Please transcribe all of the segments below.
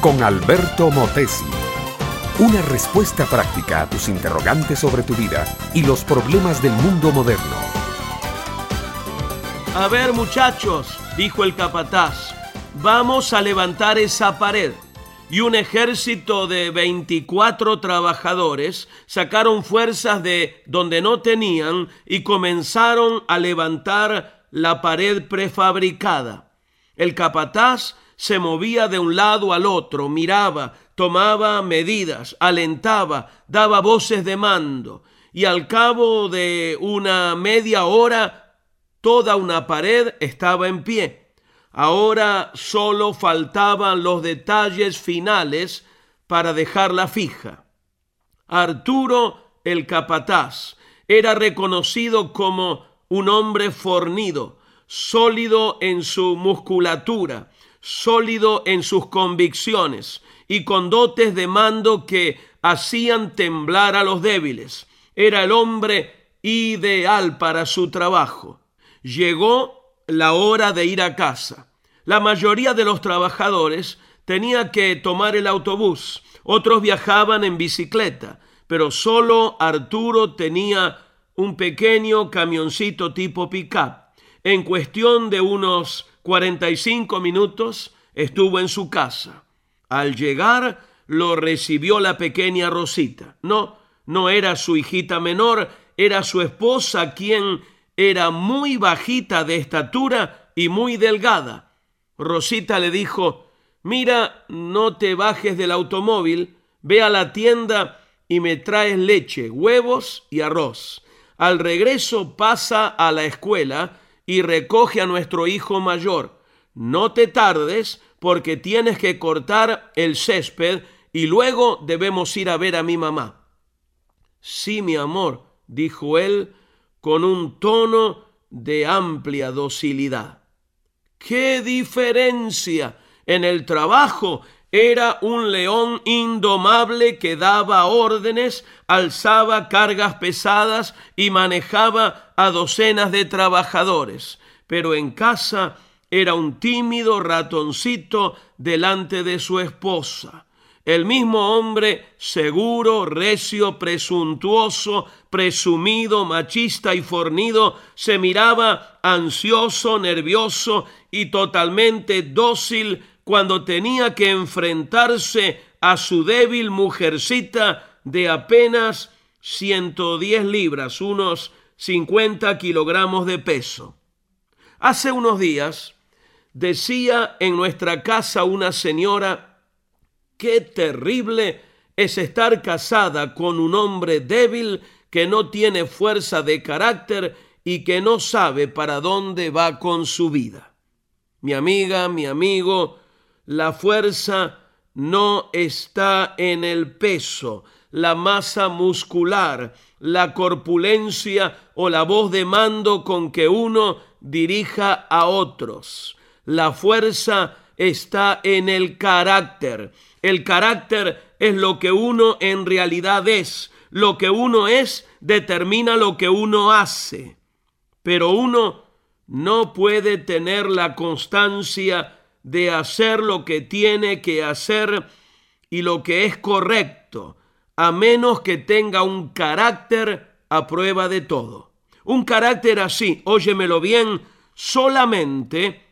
con Alberto Motesi. Una respuesta práctica a tus interrogantes sobre tu vida y los problemas del mundo moderno. A ver muchachos, dijo el capataz, vamos a levantar esa pared. Y un ejército de 24 trabajadores sacaron fuerzas de donde no tenían y comenzaron a levantar la pared prefabricada. El capataz se movía de un lado al otro, miraba, tomaba medidas, alentaba, daba voces de mando, y al cabo de una media hora toda una pared estaba en pie. Ahora solo faltaban los detalles finales para dejarla fija. Arturo el capataz era reconocido como un hombre fornido, sólido en su musculatura, sólido en sus convicciones y con dotes de mando que hacían temblar a los débiles. Era el hombre ideal para su trabajo. Llegó la hora de ir a casa. La mayoría de los trabajadores tenía que tomar el autobús, otros viajaban en bicicleta, pero solo Arturo tenía un pequeño camioncito tipo pickup. En cuestión de unos 45 minutos estuvo en su casa. Al llegar lo recibió la pequeña Rosita. No, no era su hijita menor, era su esposa quien era muy bajita de estatura y muy delgada. Rosita le dijo, mira, no te bajes del automóvil, ve a la tienda y me traes leche, huevos y arroz. Al regreso pasa a la escuela y recoge a nuestro hijo mayor. No te tardes porque tienes que cortar el césped y luego debemos ir a ver a mi mamá. Sí, mi amor, dijo él con un tono de amplia docilidad. ¡Qué diferencia! En el trabajo era un león indomable que daba órdenes, alzaba cargas pesadas y manejaba a docenas de trabajadores. Pero en casa era un tímido ratoncito delante de su esposa. El mismo hombre seguro, recio, presuntuoso, presumido, machista y fornido, se miraba ansioso, nervioso y totalmente dócil cuando tenía que enfrentarse a su débil mujercita de apenas 110 libras, unos 50 kilogramos de peso. Hace unos días decía en nuestra casa una señora, qué terrible es estar casada con un hombre débil que no tiene fuerza de carácter y que no sabe para dónde va con su vida. Mi amiga, mi amigo, la fuerza no está en el peso, la masa muscular, la corpulencia o la voz de mando con que uno dirija a otros. La fuerza está en el carácter. El carácter es lo que uno en realidad es. Lo que uno es determina lo que uno hace. Pero uno no puede tener la constancia de hacer lo que tiene que hacer y lo que es correcto, a menos que tenga un carácter a prueba de todo. Un carácter así, óyemelo bien, solamente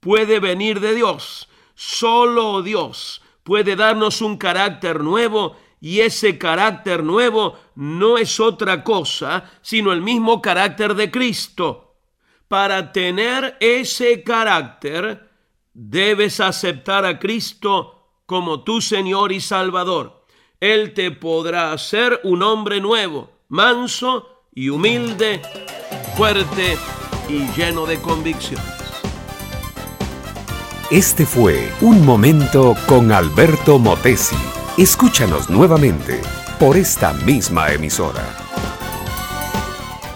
puede venir de Dios. Solo Dios puede darnos un carácter nuevo y ese carácter nuevo no es otra cosa sino el mismo carácter de Cristo. Para tener ese carácter, debes aceptar a Cristo como tu Señor y Salvador. Él te podrá hacer un hombre nuevo, manso y humilde, fuerte y lleno de convicciones. Este fue Un Momento con Alberto Motesi. Escúchanos nuevamente por esta misma emisora.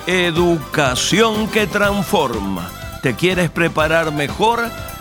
Educación que transforma. ¿Te quieres preparar mejor?